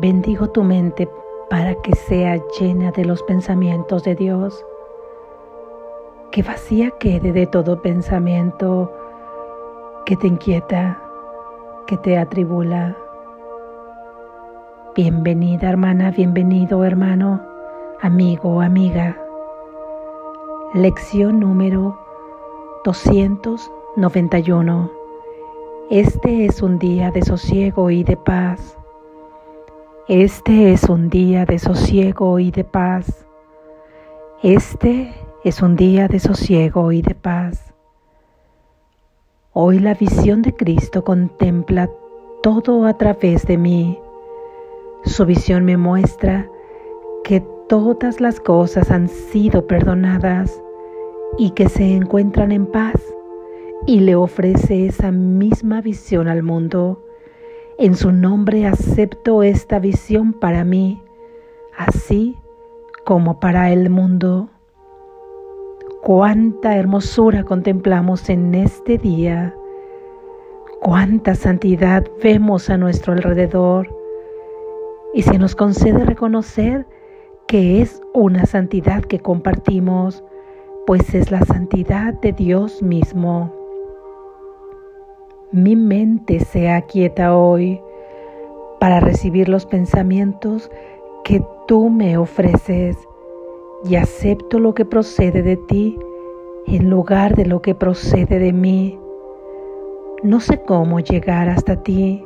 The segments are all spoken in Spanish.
Bendigo tu mente para que sea llena de los pensamientos de Dios. Que vacía quede de todo pensamiento que te inquieta, que te atribula. Bienvenida hermana, bienvenido hermano, amigo amiga. Lección número 291. Este es un día de sosiego y de paz. Este es un día de sosiego y de paz. Este es un día de sosiego y de paz. Hoy la visión de Cristo contempla todo a través de mí. Su visión me muestra que todas las cosas han sido perdonadas y que se encuentran en paz y le ofrece esa misma visión al mundo en su nombre acepto esta visión para mí, así como para el mundo. Cuánta hermosura contemplamos en este día, cuánta santidad vemos a nuestro alrededor y se nos concede reconocer que es una santidad que compartimos, pues es la santidad de Dios mismo. Mi mente se aquieta hoy para recibir los pensamientos que tú me ofreces y acepto lo que procede de ti en lugar de lo que procede de mí. No sé cómo llegar hasta ti,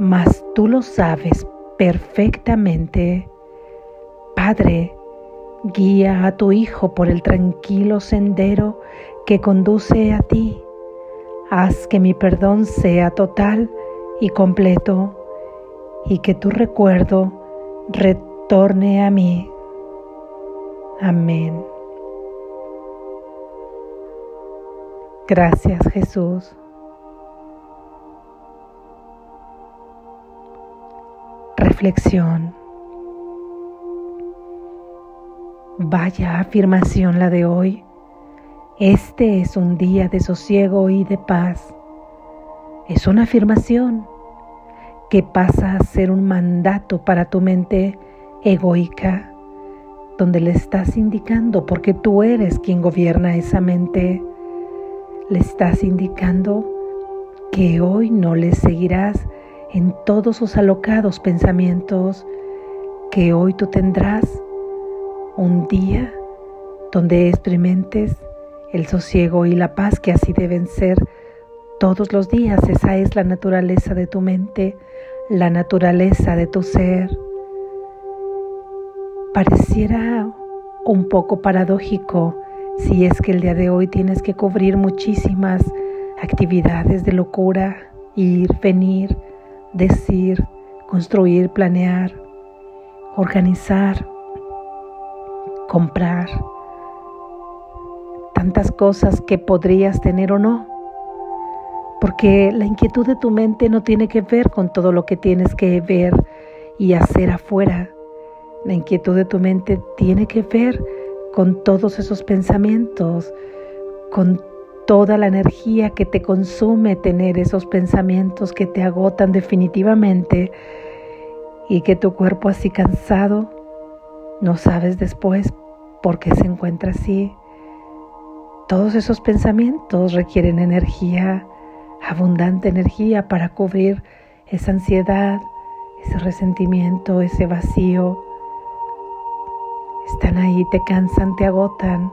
mas tú lo sabes perfectamente. Padre, guía a tu Hijo por el tranquilo sendero que conduce a ti Haz que mi perdón sea total y completo y que tu recuerdo retorne a mí. Amén. Gracias Jesús. Reflexión. Vaya afirmación la de hoy. Este es un día de sosiego y de paz. Es una afirmación que pasa a ser un mandato para tu mente egoica, donde le estás indicando, porque tú eres quien gobierna esa mente, le estás indicando que hoy no le seguirás en todos sus alocados pensamientos, que hoy tú tendrás un día donde experimentes el sosiego y la paz que así deben ser todos los días. Esa es la naturaleza de tu mente, la naturaleza de tu ser. Pareciera un poco paradójico si es que el día de hoy tienes que cubrir muchísimas actividades de locura, ir, venir, decir, construir, planear, organizar, comprar tantas cosas que podrías tener o no. Porque la inquietud de tu mente no tiene que ver con todo lo que tienes que ver y hacer afuera. La inquietud de tu mente tiene que ver con todos esos pensamientos, con toda la energía que te consume tener esos pensamientos que te agotan definitivamente y que tu cuerpo así cansado, no sabes después por qué se encuentra así. Todos esos pensamientos requieren energía, abundante energía para cubrir esa ansiedad, ese resentimiento, ese vacío. Están ahí, te cansan, te agotan.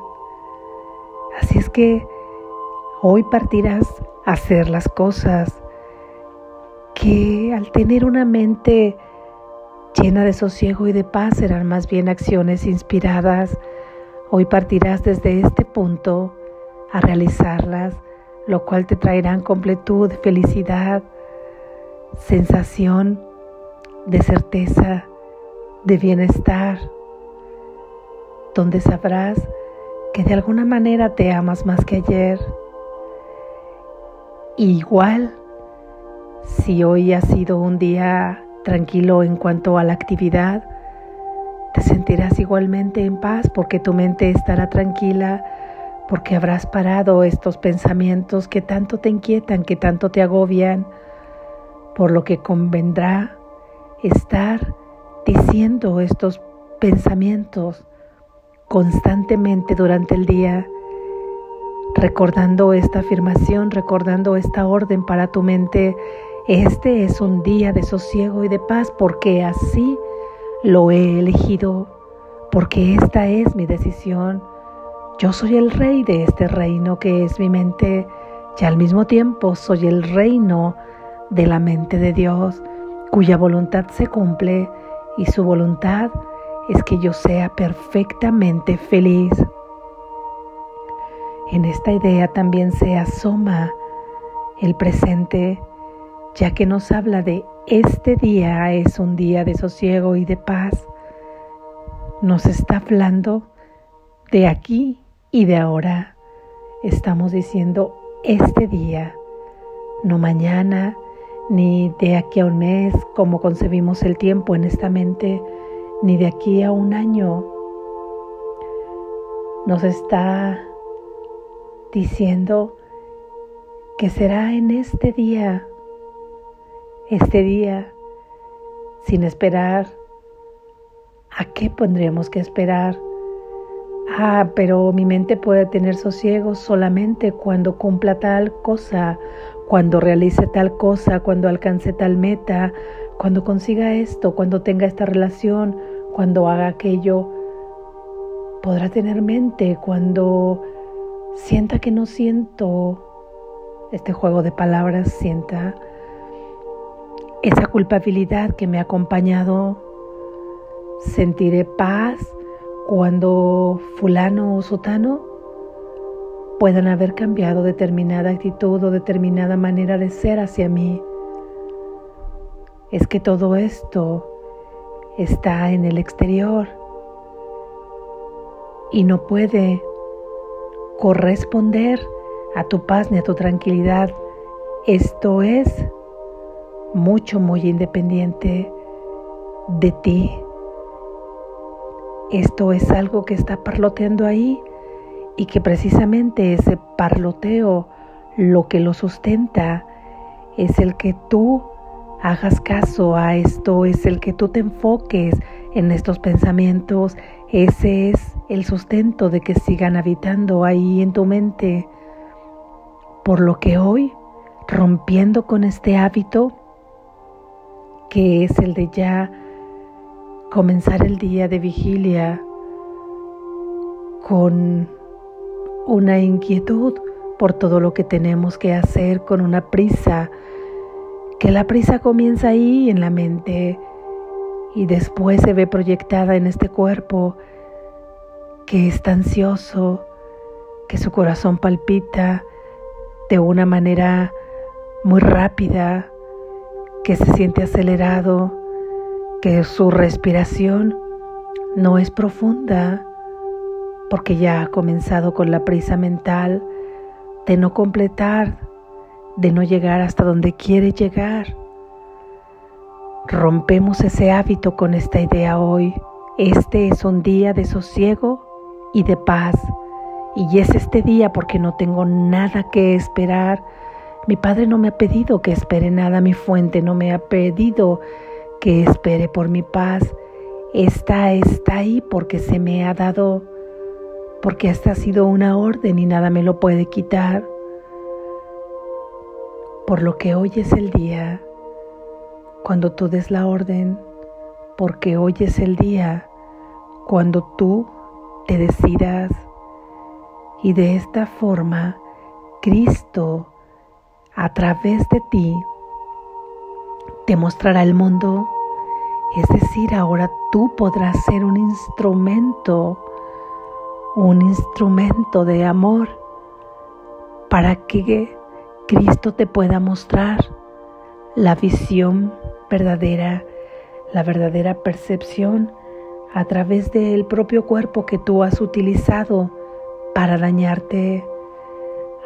Así es que hoy partirás a hacer las cosas que al tener una mente llena de sosiego y de paz serán más bien acciones inspiradas. Hoy partirás desde este punto a realizarlas, lo cual te traerán completud, felicidad, sensación de certeza, de bienestar, donde sabrás que de alguna manera te amas más que ayer. igual, si hoy ha sido un día tranquilo en cuanto a la actividad, te sentirás igualmente en paz porque tu mente estará tranquila porque habrás parado estos pensamientos que tanto te inquietan, que tanto te agobian, por lo que convendrá estar diciendo estos pensamientos constantemente durante el día, recordando esta afirmación, recordando esta orden para tu mente. Este es un día de sosiego y de paz porque así lo he elegido, porque esta es mi decisión. Yo soy el rey de este reino que es mi mente y al mismo tiempo soy el reino de la mente de Dios, cuya voluntad se cumple y su voluntad es que yo sea perfectamente feliz. En esta idea también se asoma el presente, ya que nos habla de este día es un día de sosiego y de paz. Nos está hablando de aquí y de ahora. Estamos diciendo este día, no mañana, ni de aquí a un mes, como concebimos el tiempo en esta mente, ni de aquí a un año. Nos está diciendo que será en este día, este día, sin esperar. ¿A qué pondríamos que esperar? Ah, pero mi mente puede tener sosiego solamente cuando cumpla tal cosa, cuando realice tal cosa, cuando alcance tal meta, cuando consiga esto, cuando tenga esta relación, cuando haga aquello. Podrá tener mente cuando sienta que no siento este juego de palabras, sienta esa culpabilidad que me ha acompañado. Sentiré paz cuando fulano o sotano puedan haber cambiado determinada actitud o determinada manera de ser hacia mí. Es que todo esto está en el exterior y no puede corresponder a tu paz ni a tu tranquilidad. Esto es mucho, muy independiente de ti. Esto es algo que está parloteando ahí y que precisamente ese parloteo lo que lo sustenta es el que tú hagas caso a esto, es el que tú te enfoques en estos pensamientos, ese es el sustento de que sigan habitando ahí en tu mente. Por lo que hoy, rompiendo con este hábito, que es el de ya comenzar el día de vigilia con una inquietud por todo lo que tenemos que hacer, con una prisa, que la prisa comienza ahí en la mente y después se ve proyectada en este cuerpo que está ansioso, que su corazón palpita de una manera muy rápida, que se siente acelerado, que su respiración no es profunda porque ya ha comenzado con la prisa mental de no completar, de no llegar hasta donde quiere llegar. Rompemos ese hábito con esta idea hoy. Este es un día de sosiego y de paz. Y es este día porque no tengo nada que esperar. Mi Padre no me ha pedido que espere nada, mi fuente no me ha pedido que espere por mi paz. Esta está ahí porque se me ha dado, porque esta ha sido una orden y nada me lo puede quitar. Por lo que hoy es el día, cuando tú des la orden, porque hoy es el día, cuando tú te decidas. Y de esta forma, Cristo, a través de ti, te mostrará el mundo. Es decir, ahora tú podrás ser un instrumento, un instrumento de amor para que Cristo te pueda mostrar la visión verdadera, la verdadera percepción a través del propio cuerpo que tú has utilizado para dañarte.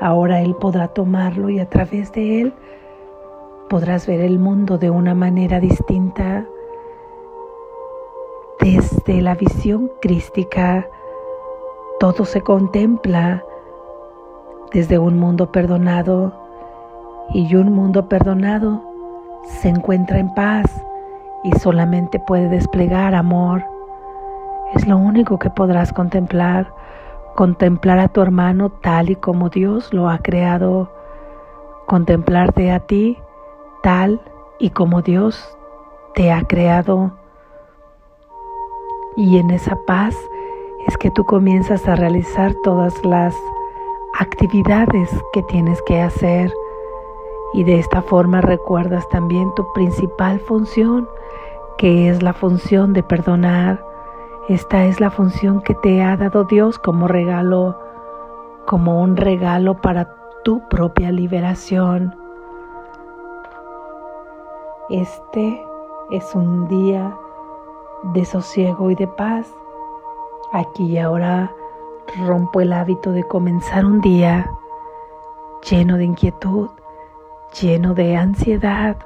Ahora Él podrá tomarlo y a través de Él podrás ver el mundo de una manera distinta. Desde la visión crística, todo se contempla desde un mundo perdonado y un mundo perdonado se encuentra en paz y solamente puede desplegar amor. Es lo único que podrás contemplar, contemplar a tu hermano tal y como Dios lo ha creado, contemplarte a ti tal y como Dios te ha creado. Y en esa paz es que tú comienzas a realizar todas las actividades que tienes que hacer y de esta forma recuerdas también tu principal función, que es la función de perdonar. Esta es la función que te ha dado Dios como regalo, como un regalo para tu propia liberación. Este es un día de sosiego y de paz. Aquí y ahora rompo el hábito de comenzar un día lleno de inquietud, lleno de ansiedad.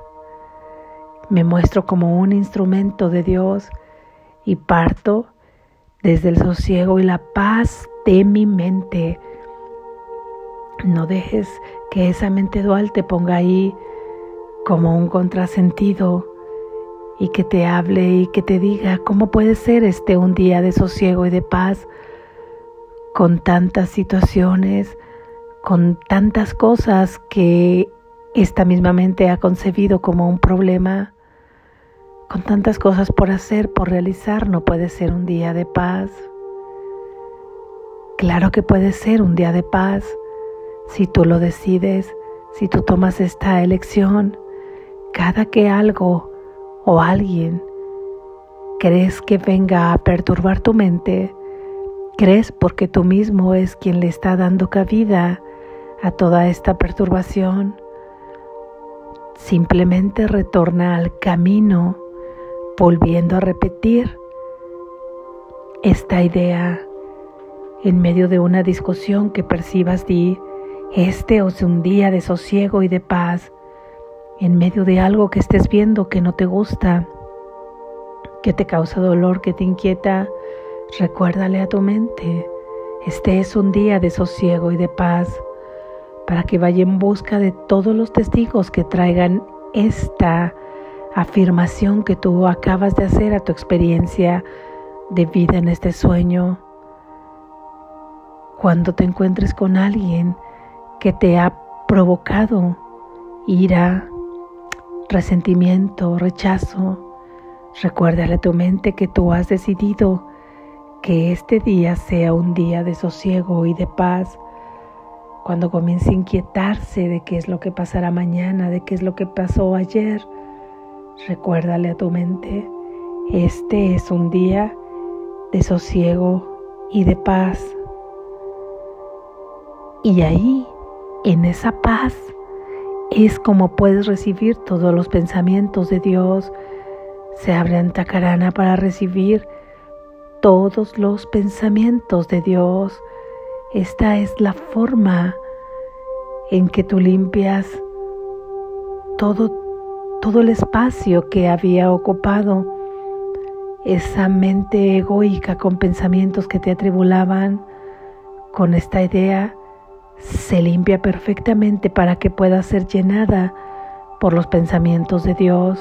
Me muestro como un instrumento de Dios y parto desde el sosiego y la paz de mi mente. No dejes que esa mente dual te ponga ahí como un contrasentido y que te hable y que te diga cómo puede ser este un día de sosiego y de paz con tantas situaciones, con tantas cosas que esta misma mente ha concebido como un problema, con tantas cosas por hacer, por realizar, no puede ser un día de paz. Claro que puede ser un día de paz si tú lo decides, si tú tomas esta elección. Cada que algo o alguien crees que venga a perturbar tu mente, crees porque tú mismo es quien le está dando cabida a toda esta perturbación, Simplemente retorna al camino, volviendo a repetir esta idea en medio de una discusión que percibas di, este es un día de sosiego y de paz, en medio de algo que estés viendo que no te gusta, que te causa dolor, que te inquieta, recuérdale a tu mente, este es un día de sosiego y de paz para que vaya en busca de todos los testigos que traigan esta afirmación que tú acabas de hacer a tu experiencia de vida en este sueño. Cuando te encuentres con alguien que te ha provocado ira, resentimiento, rechazo, recuérdale a tu mente que tú has decidido que este día sea un día de sosiego y de paz cuando comience a inquietarse de qué es lo que pasará mañana, de qué es lo que pasó ayer, recuérdale a tu mente, este es un día de sosiego y de paz. Y ahí, en esa paz, es como puedes recibir todos los pensamientos de Dios. Se abre Antacarana para recibir todos los pensamientos de Dios esta es la forma en que tú limpias todo, todo el espacio que había ocupado esa mente egoica con pensamientos que te atribulaban. Con esta idea se limpia perfectamente para que pueda ser llenada por los pensamientos de Dios.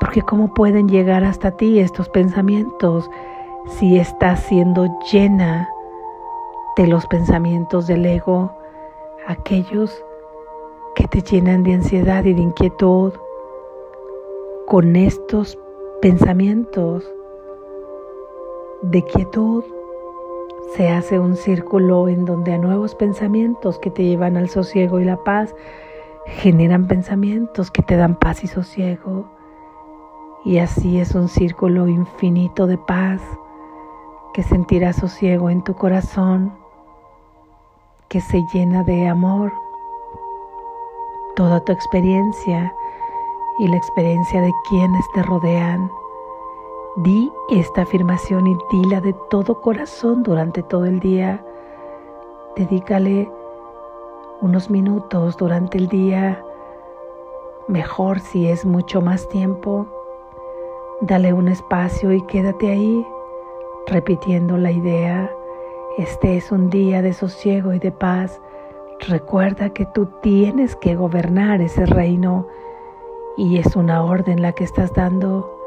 Porque ¿cómo pueden llegar hasta ti estos pensamientos si estás siendo llena de los pensamientos del ego, aquellos que te llenan de ansiedad y de inquietud. Con estos pensamientos de quietud se hace un círculo en donde a nuevos pensamientos que te llevan al sosiego y la paz generan pensamientos que te dan paz y sosiego. Y así es un círculo infinito de paz que sentirás sosiego en tu corazón que se llena de amor. Toda tu experiencia y la experiencia de quienes te rodean. Di esta afirmación y dila de todo corazón durante todo el día. Dedícale unos minutos durante el día, mejor si es mucho más tiempo. Dale un espacio y quédate ahí repitiendo la idea este es un día de sosiego y de paz. Recuerda que tú tienes que gobernar ese reino Y es una orden la que estás dando,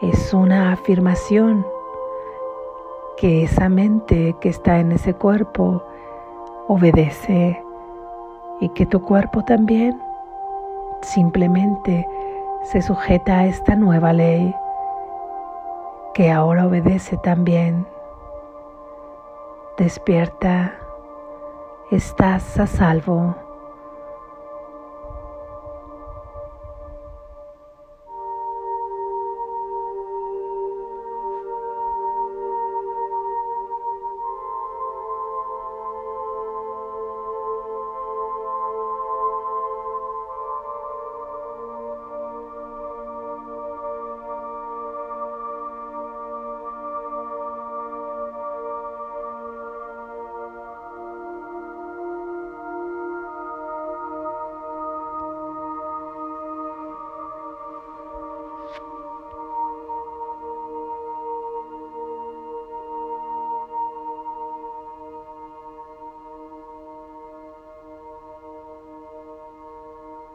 es una afirmación que esa mente que está en ese cuerpo obedece y que tu cuerpo también simplemente se sujeta a esta nueva ley que ahora obedece también. Despierta, estás a salvo.